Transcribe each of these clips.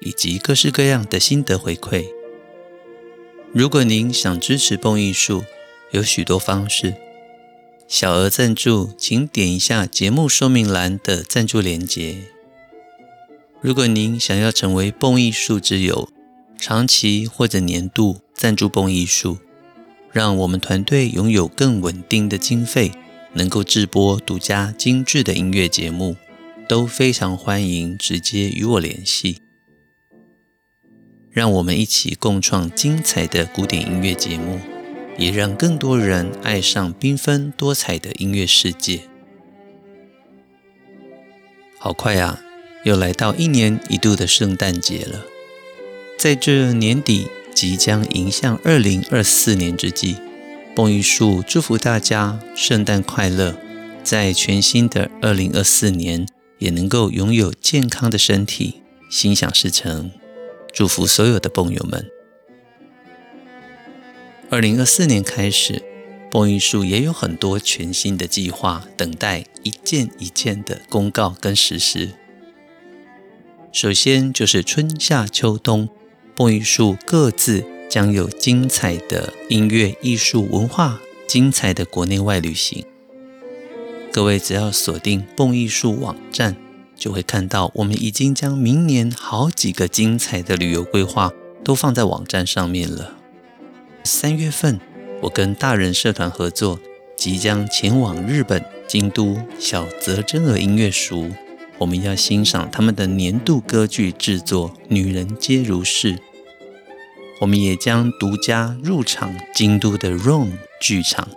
以及各式各样的心得回馈。如果您想支持蹦艺术，有许多方式。小额赞助，请点一下节目说明栏的赞助连结。如果您想要成为蹦艺术之友，长期或者年度赞助蹦艺术，让我们团队拥有更稳定的经费，能够制播独家精致的音乐节目，都非常欢迎直接与我联系。让我们一起共创精彩的古典音乐节目，也让更多人爱上缤纷多彩的音乐世界。好快啊，又来到一年一度的圣诞节了。在这年底即将迎向二零二四年之际，蹦玉树祝福大家圣诞快乐，在全新的二零二四年也能够拥有健康的身体，心想事成。祝福所有的蹦友们。二零二四年开始，蹦艺术也有很多全新的计划，等待一件一件的公告跟实施。首先就是春夏秋冬，蹦艺术各自将有精彩的音乐、艺术、文化，精彩的国内外旅行。各位只要锁定蹦艺术网站。就会看到，我们已经将明年好几个精彩的旅游规划都放在网站上面了。三月份，我跟大人社团合作，即将前往日本京都小泽征尔音乐塾，我们要欣赏他们的年度歌剧制作《女人皆如是》。我们也将独家入场京都的 Room 剧场，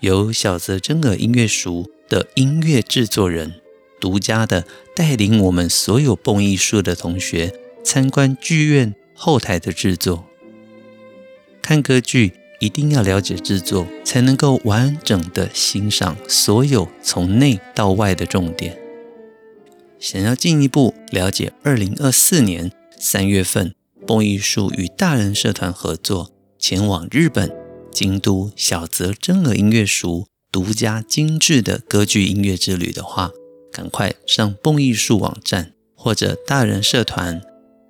由小泽征尔音乐塾的音乐制作人。独家的带领我们所有蹦艺术的同学参观剧院后台的制作，看歌剧一定要了解制作，才能够完整的欣赏所有从内到外的重点。想要进一步了解二零二四年三月份蹦艺术与大人社团合作前往日本京都小泽征尔音乐塾独家精致的歌剧音乐之旅的话，赶快上蹦艺术网站或者大人社团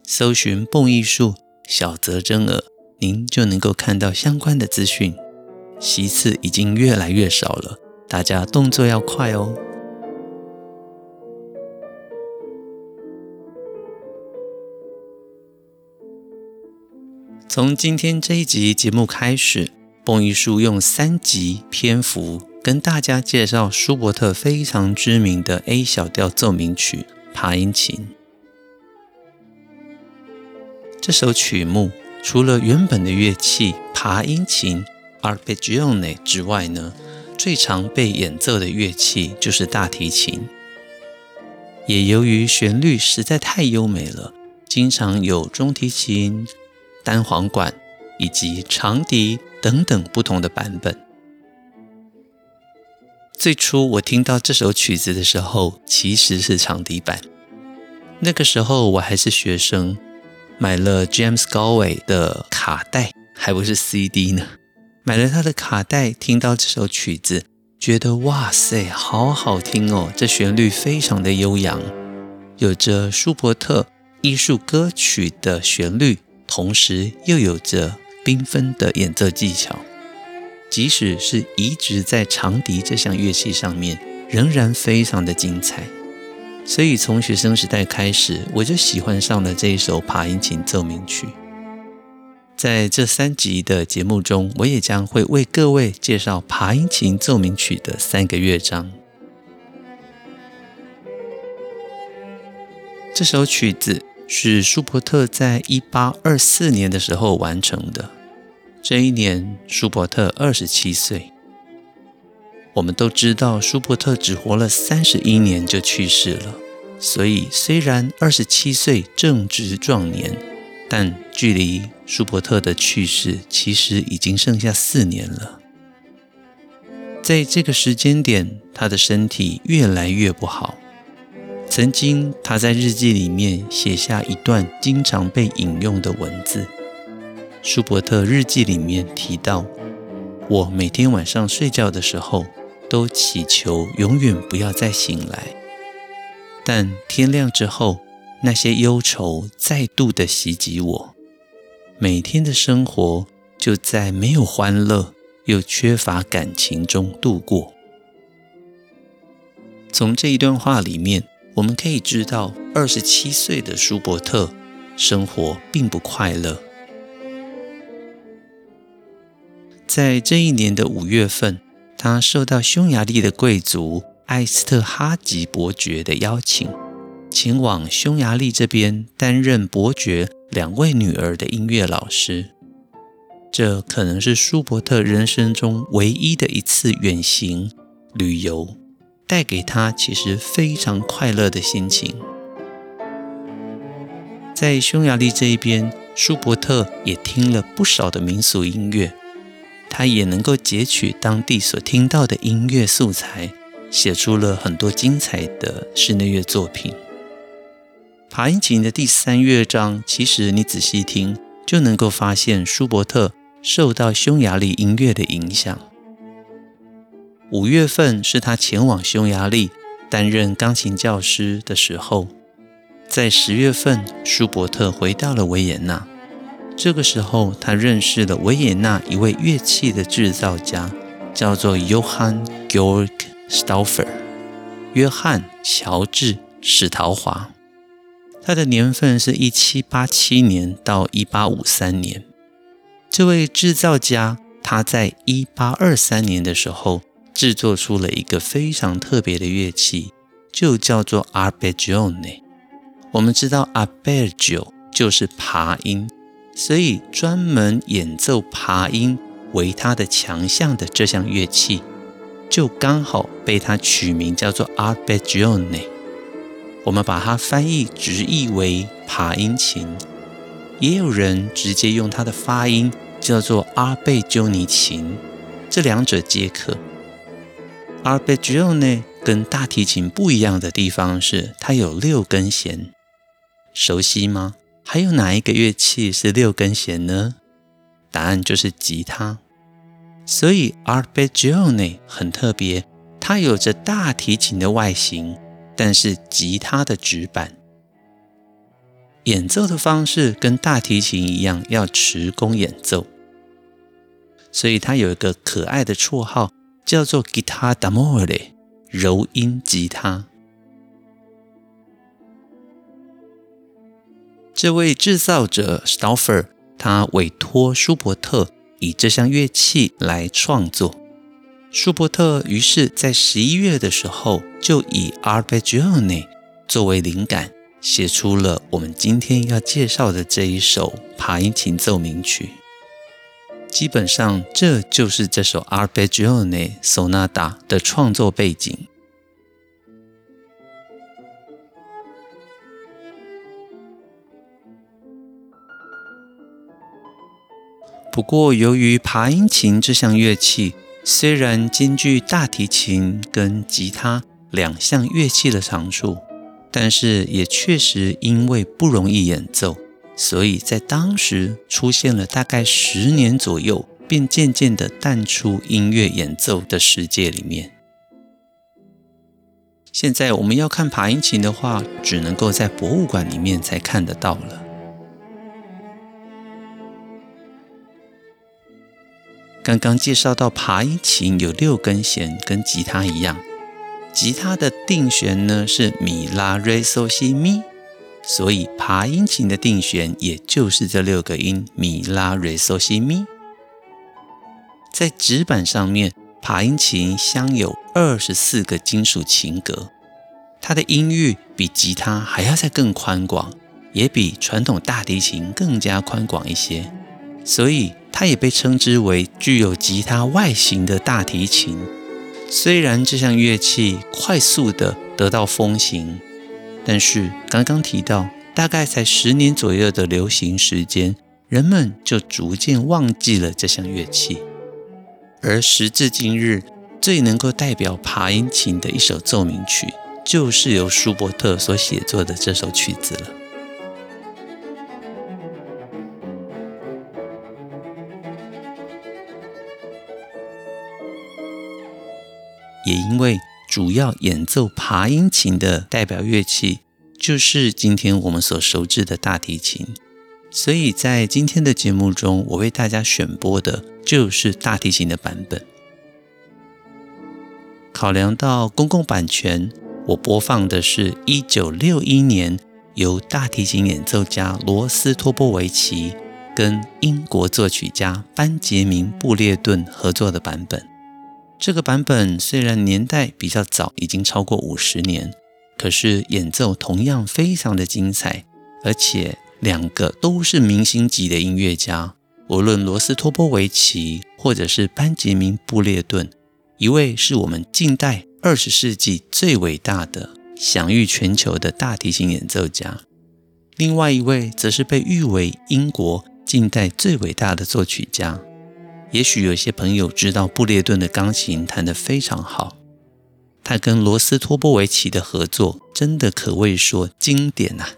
搜寻蹦艺术小泽征尔，您就能够看到相关的资讯。席次已经越来越少了，大家动作要快哦。从今天这一集节目开始，蹦艺术用三集篇幅。跟大家介绍舒伯特非常知名的 A 小调奏鸣曲《爬音琴》。这首曲目除了原本的乐器爬音琴 （arpeggione） 之外呢，最常被演奏的乐器就是大提琴。也由于旋律实在太优美了，经常有中提琴、单簧管以及长笛等等不同的版本。最初我听到这首曲子的时候，其实是长笛版。那个时候我还是学生，买了 James Galway 的卡带，还不是 CD 呢。买了他的卡带，听到这首曲子，觉得哇塞，好好听哦！这旋律非常的悠扬，有着舒伯特艺术歌曲的旋律，同时又有着缤纷的演奏技巧。即使是移植在长笛这项乐器上面，仍然非常的精彩。所以从学生时代开始，我就喜欢上了这一首爬音琴奏鸣曲。在这三集的节目中，我也将会为各位介绍爬音琴奏鸣曲的三个乐章。这首曲子是舒伯特在一八二四年的时候完成的。这一年，舒伯特二十七岁。我们都知道，舒伯特只活了三十一年就去世了。所以虽然二十七岁正值壮年，但距离舒伯特的去世其实已经剩下四年了。在这个时间点，他的身体越来越不好。曾经，他在日记里面写下一段经常被引用的文字。舒伯特日记里面提到：“我每天晚上睡觉的时候，都祈求永远不要再醒来。但天亮之后，那些忧愁再度的袭击我，每天的生活就在没有欢乐又缺乏感情中度过。”从这一段话里面，我们可以知道，二十七岁的舒伯特生活并不快乐。在这一年的五月份，他受到匈牙利的贵族艾斯特哈吉伯爵的邀请，前往匈牙利这边担任伯爵两位女儿的音乐老师。这可能是舒伯特人生中唯一的一次远行旅游。带给他其实非常快乐的心情。在匈牙利这一边，舒伯特也听了不少的民俗音乐，他也能够截取当地所听到的音乐素材，写出了很多精彩的室内乐作品。爬音琴的第三乐章，其实你仔细听就能够发现舒伯特受到匈牙利音乐的影响。五月份是他前往匈牙利担任钢琴教师的时候，在十月份，舒伯特回到了维也纳。这个时候，他认识了维也纳一位乐器的制造家，叫做 Johann Georg Stauffer，约翰·乔治·史陶华。他的年份是一七八七年到一八五三年。这位制造家，他在一八二三年的时候。制作出了一个非常特别的乐器，就叫做 arpeggione。我们知道 arpeggio 就是爬音，所以专门演奏爬音为它的强项的这项乐器，就刚好被它取名叫做 arpeggione。我们把它翻译直译为爬音琴，也有人直接用它的发音叫做阿贝鸠尼琴，这两者皆可。Arpeggione 跟大提琴不一样的地方是，它有六根弦，熟悉吗？还有哪一个乐器是六根弦呢？答案就是吉他。所以 Arpeggione 很特别，它有着大提琴的外形，但是吉他的指板。演奏的方式跟大提琴一样，要持弓演奏，所以它有一个可爱的绰号。叫做 Guitar d'amore 柔音吉他。这位制造者 Stauffer，他委托舒伯特以这项乐器来创作。舒伯特于是在十一月的时候，就以 Arpeggione 作为灵感，写出了我们今天要介绍的这一首爬音琴奏鸣曲。基本上，这就是这首 Arpeggione Sonata 的创作背景。不过，由于爬音琴这项乐器虽然兼具大提琴跟吉他两项乐器的长处，但是也确实因为不容易演奏。所以在当时出现了大概十年左右，便渐渐地淡出音乐演奏的世界里面。现在我们要看爬音琴的话，只能够在博物馆里面才看得到了。刚刚介绍到爬音琴有六根弦，跟吉他一样，吉他的定弦呢是米拉瑞嗦西咪。所以，爬音琴的定弦也就是这六个音：咪、拉、瑞、嗦、西、咪。在指板上面，爬音琴镶有二十四个金属琴格，它的音域比吉他还要再更宽广，也比传统大提琴更加宽广一些。所以，它也被称之为具有吉他外形的大提琴。虽然这项乐器快速地得到风行。但是刚刚提到，大概才十年左右的流行时间，人们就逐渐忘记了这项乐器。而时至今日，最能够代表爬音琴的一首奏鸣曲，就是由舒伯特所写作的这首曲子了。因为主要演奏爬音琴的代表乐器，就是今天我们所熟知的大提琴，所以在今天的节目中，我为大家选播的就是大提琴的版本。考量到公共版权，我播放的是一九六一年由大提琴演奏家罗斯托波维奇跟英国作曲家班杰明布列顿合作的版本。这个版本虽然年代比较早，已经超过五十年，可是演奏同样非常的精彩，而且两个都是明星级的音乐家，无论罗斯托波维奇或者是班杰明布列顿，一位是我们近代二十世纪最伟大的、享誉全球的大提琴演奏家，另外一位则是被誉为英国近代最伟大的作曲家。也许有些朋友知道布列顿的钢琴弹得非常好，他跟罗斯托波维奇的合作真的可谓说经典啊！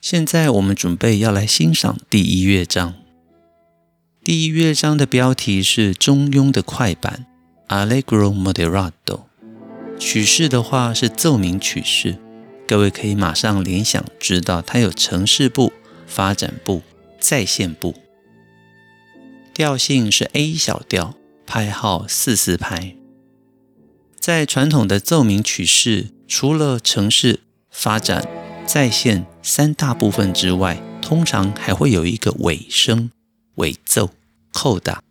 现在我们准备要来欣赏第一乐章。第一乐章的标题是中庸的快板 （Allegro moderato），曲式的话是奏鸣曲式，各位可以马上联想知道它有呈示部、发展部。再现部，调性是 A 小调，拍号四四拍。在传统的奏鸣曲式，除了呈示、发展、再现三大部分之外，通常还会有一个尾声、尾奏、扣打。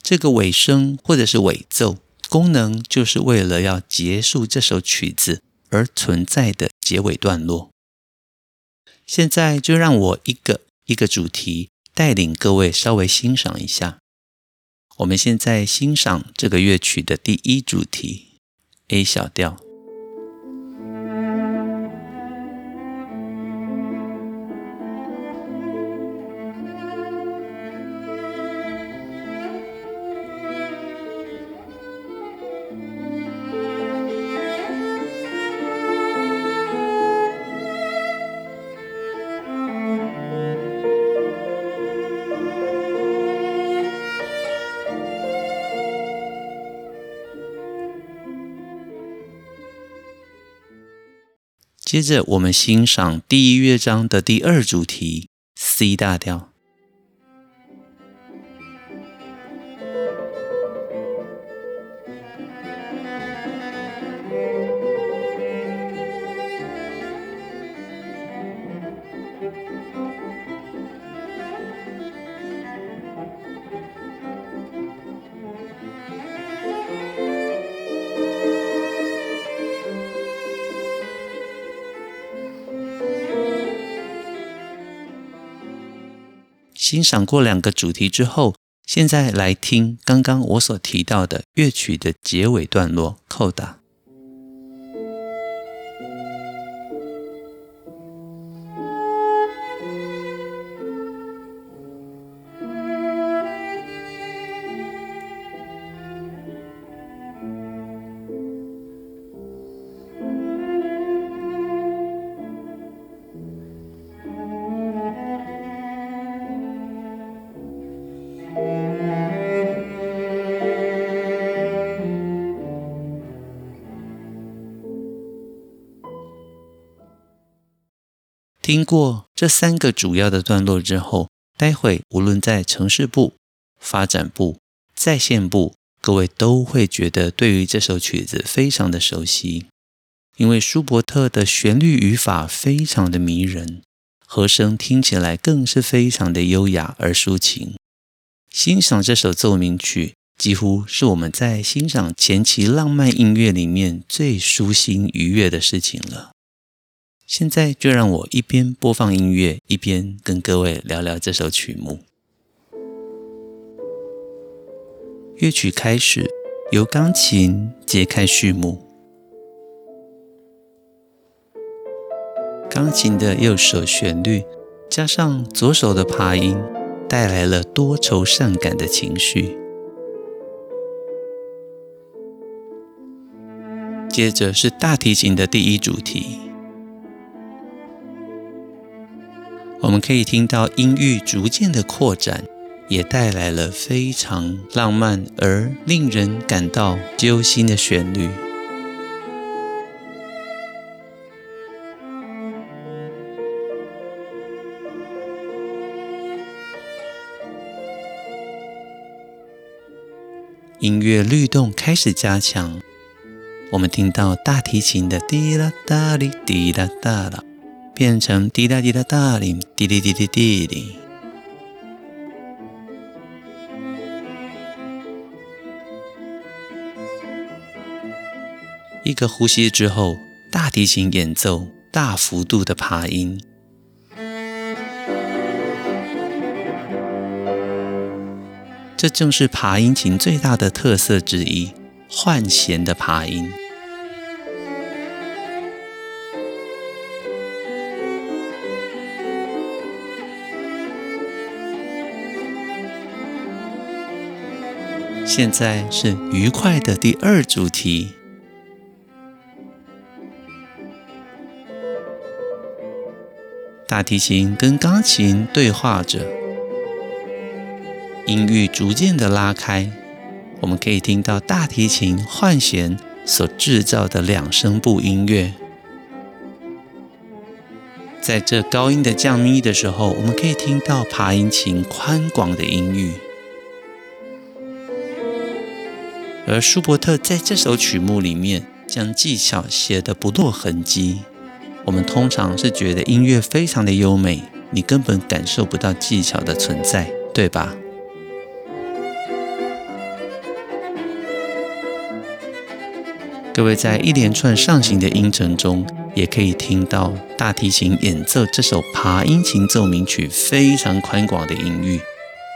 这个尾声或者是尾奏，功能就是为了要结束这首曲子而存在的结尾段落。现在就让我一个。一个主题，带领各位稍微欣赏一下。我们现在欣赏这个乐曲的第一主题，A 小调。接着，我们欣赏第一乐章的第二主题，C 大调。欣赏过两个主题之后，现在来听刚刚我所提到的乐曲的结尾段落，扣打。听过这三个主要的段落之后，待会无论在城市部、发展部、在线部，各位都会觉得对于这首曲子非常的熟悉，因为舒伯特的旋律语法非常的迷人，和声听起来更是非常的优雅而抒情。欣赏这首奏鸣曲，几乎是我们在欣赏前期浪漫音乐里面最舒心愉悦的事情了。现在就让我一边播放音乐，一边跟各位聊聊这首曲目。乐曲开始，由钢琴揭开序幕。钢琴的右手旋律，加上左手的琶音，带来了多愁善感的情绪。接着是大提琴的第一主题。我们可以听到音域逐渐的扩展，也带来了非常浪漫而令人感到揪心的旋律。音乐律动开始加强，我们听到大提琴的滴啦哒哩滴啦哒啦，变成滴答滴答哒铃滴滴滴滴滴哩。一个呼吸之后，大提琴演奏大幅度的爬音。这正是爬音琴最大的特色之一——换弦的爬音。现在是愉快的第二主题，大提琴跟钢琴对话着。音域逐渐的拉开，我们可以听到大提琴换弦所制造的两声部音乐。在这高音的降咪的时候，我们可以听到爬音琴宽广的音域。而舒伯特在这首曲目里面将技巧写得不落痕迹。我们通常是觉得音乐非常的优美，你根本感受不到技巧的存在，对吧？各位在一连串上行的音程中，也可以听到大提琴演奏这首爬音琴奏鸣曲非常宽广的音域，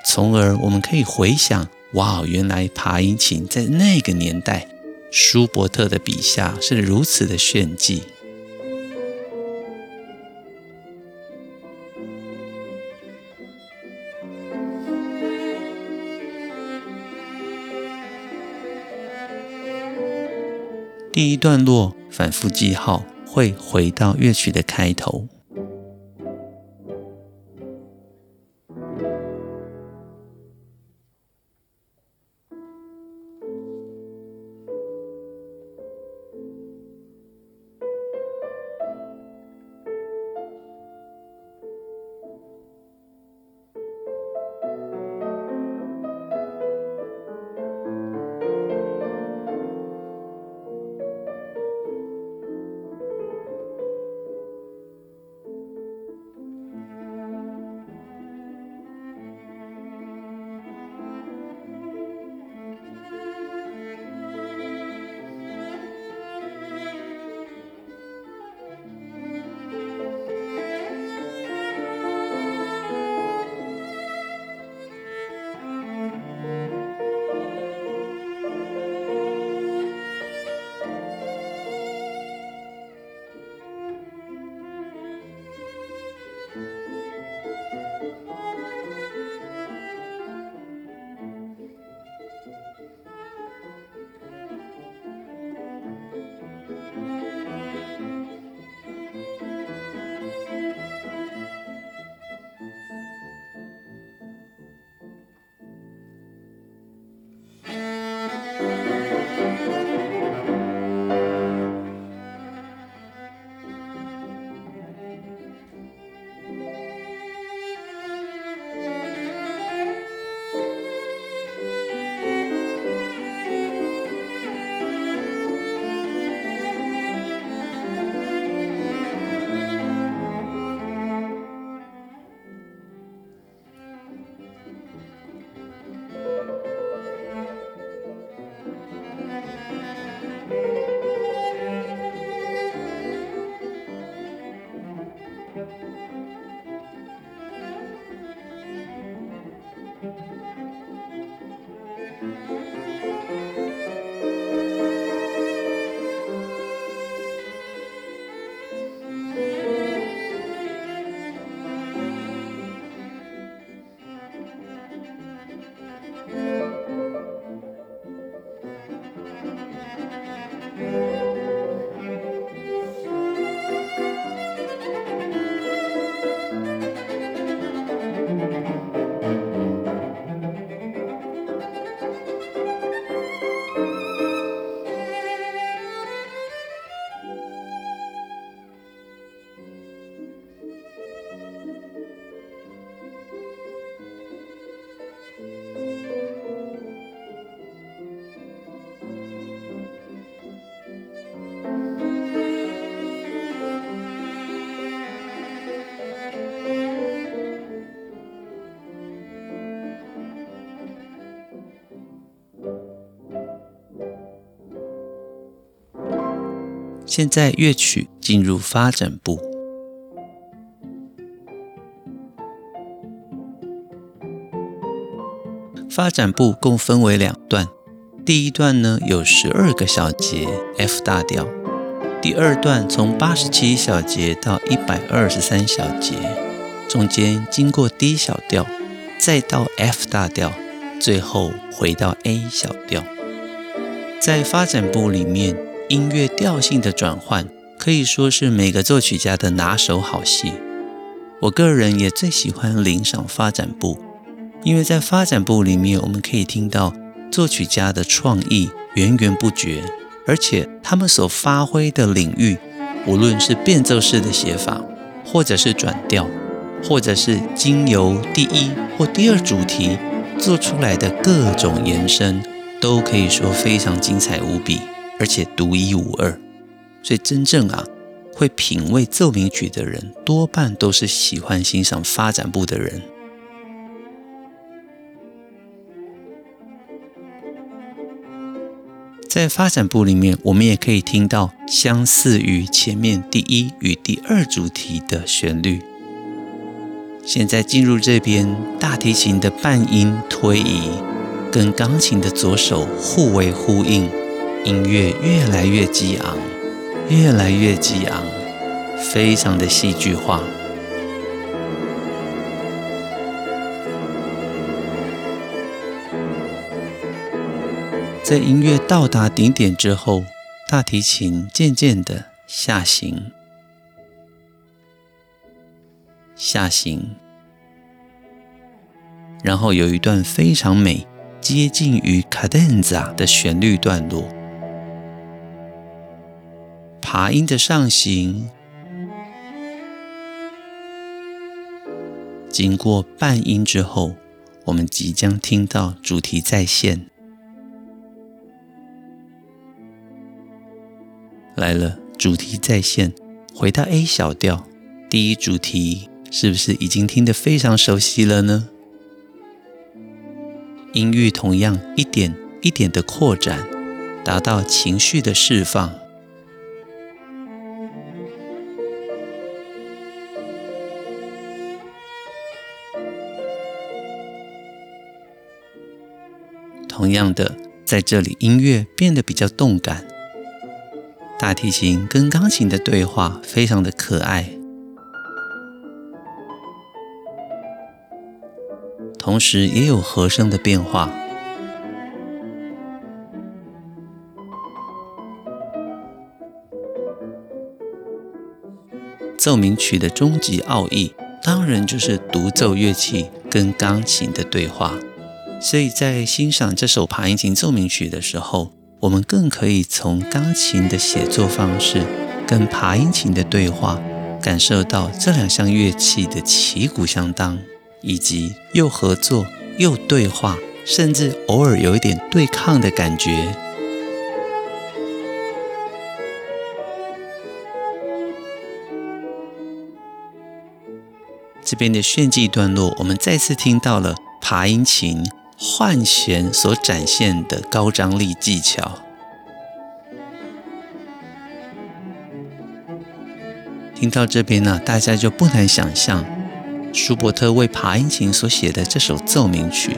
从而我们可以回想：哇，原来爬音琴在那个年代，舒伯特的笔下是如此的炫技。第一段落反复记号，会回到乐曲的开头。现在乐曲进入发展部。发展部共分为两段，第一段呢有十二个小节 F 大调，第二段从八十七小节到一百二十三小节，中间经过 D 小调，再到 F 大调，最后回到 A 小调。在发展部里面，音乐调性的转换可以说是每个作曲家的拿手好戏。我个人也最喜欢聆赏发展部。因为在发展部里面，我们可以听到作曲家的创意源源不绝，而且他们所发挥的领域，无论是变奏式的写法，或者是转调，或者是经由第一或第二主题做出来的各种延伸，都可以说非常精彩无比，而且独一无二。所以真正啊，会品味奏鸣曲的人，多半都是喜欢欣赏发展部的人。在发展部里面，我们也可以听到相似于前面第一与第二主题的旋律。现在进入这边，大提琴的半音推移，跟钢琴的左手互为呼应，音乐越来越激昂，越来越激昂，非常的戏剧化。在音乐到达顶点之后，大提琴渐渐的下行，下行，然后有一段非常美、接近于卡 denza 的旋律段落，爬音的上行，经过半音之后，我们即将听到主题再现。来了，主题再现，回到 A 小调，第一主题是不是已经听得非常熟悉了呢？音域同样一点一点的扩展，达到情绪的释放。同样的，在这里音乐变得比较动感。大提琴跟钢琴的对话非常的可爱，同时也有和声的变化。奏鸣曲的终极奥义，当然就是独奏乐器跟钢琴的对话。所以在欣赏这首爬音琴奏鸣曲的时候，我们更可以从钢琴的写作方式跟爬音琴的对话，感受到这两项乐器的旗鼓相当，以及又合作又对话，甚至偶尔有一点对抗的感觉。这边的炫技段落，我们再次听到了爬音琴。换弦所展现的高张力技巧，听到这边呢，大家就不难想象，舒伯特为爬音琴所写的这首奏鸣曲，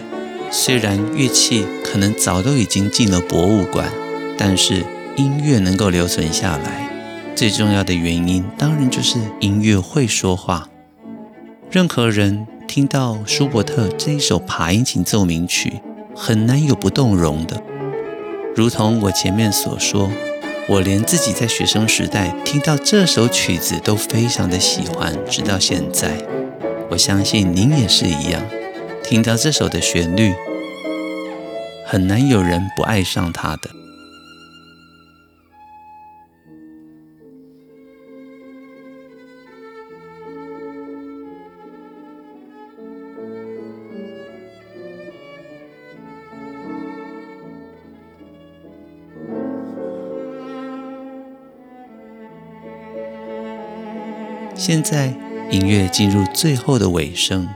虽然乐器可能早都已经进了博物馆，但是音乐能够留存下来，最重要的原因，当然就是音乐会说话，任何人。听到舒伯特这一首爬音琴奏鸣曲，很难有不动容的。如同我前面所说，我连自己在学生时代听到这首曲子都非常的喜欢，直到现在。我相信您也是一样，听到这首的旋律，很难有人不爱上它的。现在音乐进入最后的尾声，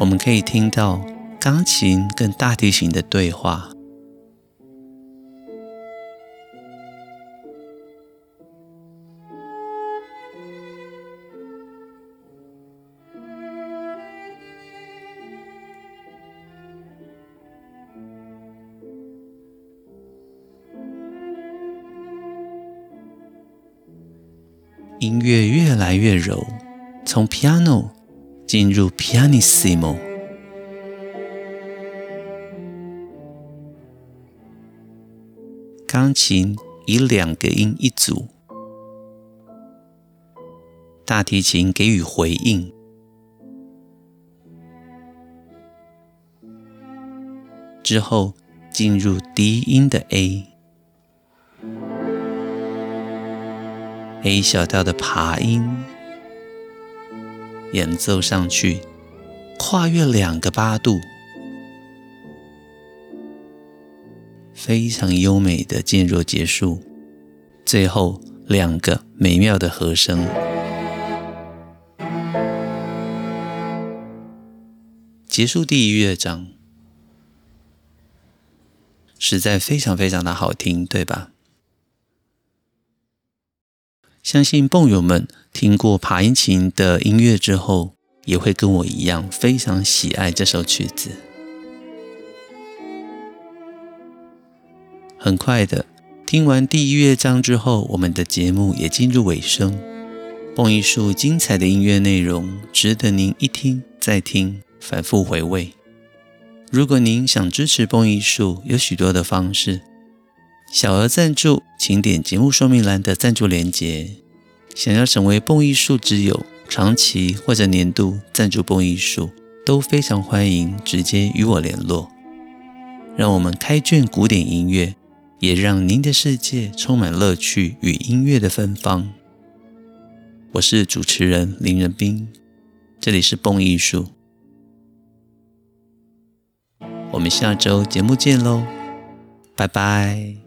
我们可以听到钢琴跟大提琴的对话。来越柔，从 piano 进入 pianissimo，钢琴以两个音一组，大提琴给予回应，之后进入低音的 A。A 小调的爬音演奏上去，跨越两个八度，非常优美的渐弱结束。最后两个美妙的和声，结束第一乐章，实在非常非常的好听，对吧？相信蹦友们听过爬音琴的音乐之后，也会跟我一样非常喜爱这首曲子。很快的，听完第一乐章之后，我们的节目也进入尾声。蹦艺术精彩的音乐内容，值得您一听再听，反复回味。如果您想支持蹦艺术，有许多的方式。小额赞助，请点节目说明栏的赞助链接。想要成为蹦艺术之友，长期或者年度赞助蹦艺术，都非常欢迎直接与我联络。让我们开卷古典音乐，也让您的世界充满乐趣与音乐的芬芳。我是主持人林仁斌，这里是蹦艺术。我们下周节目见喽，拜拜。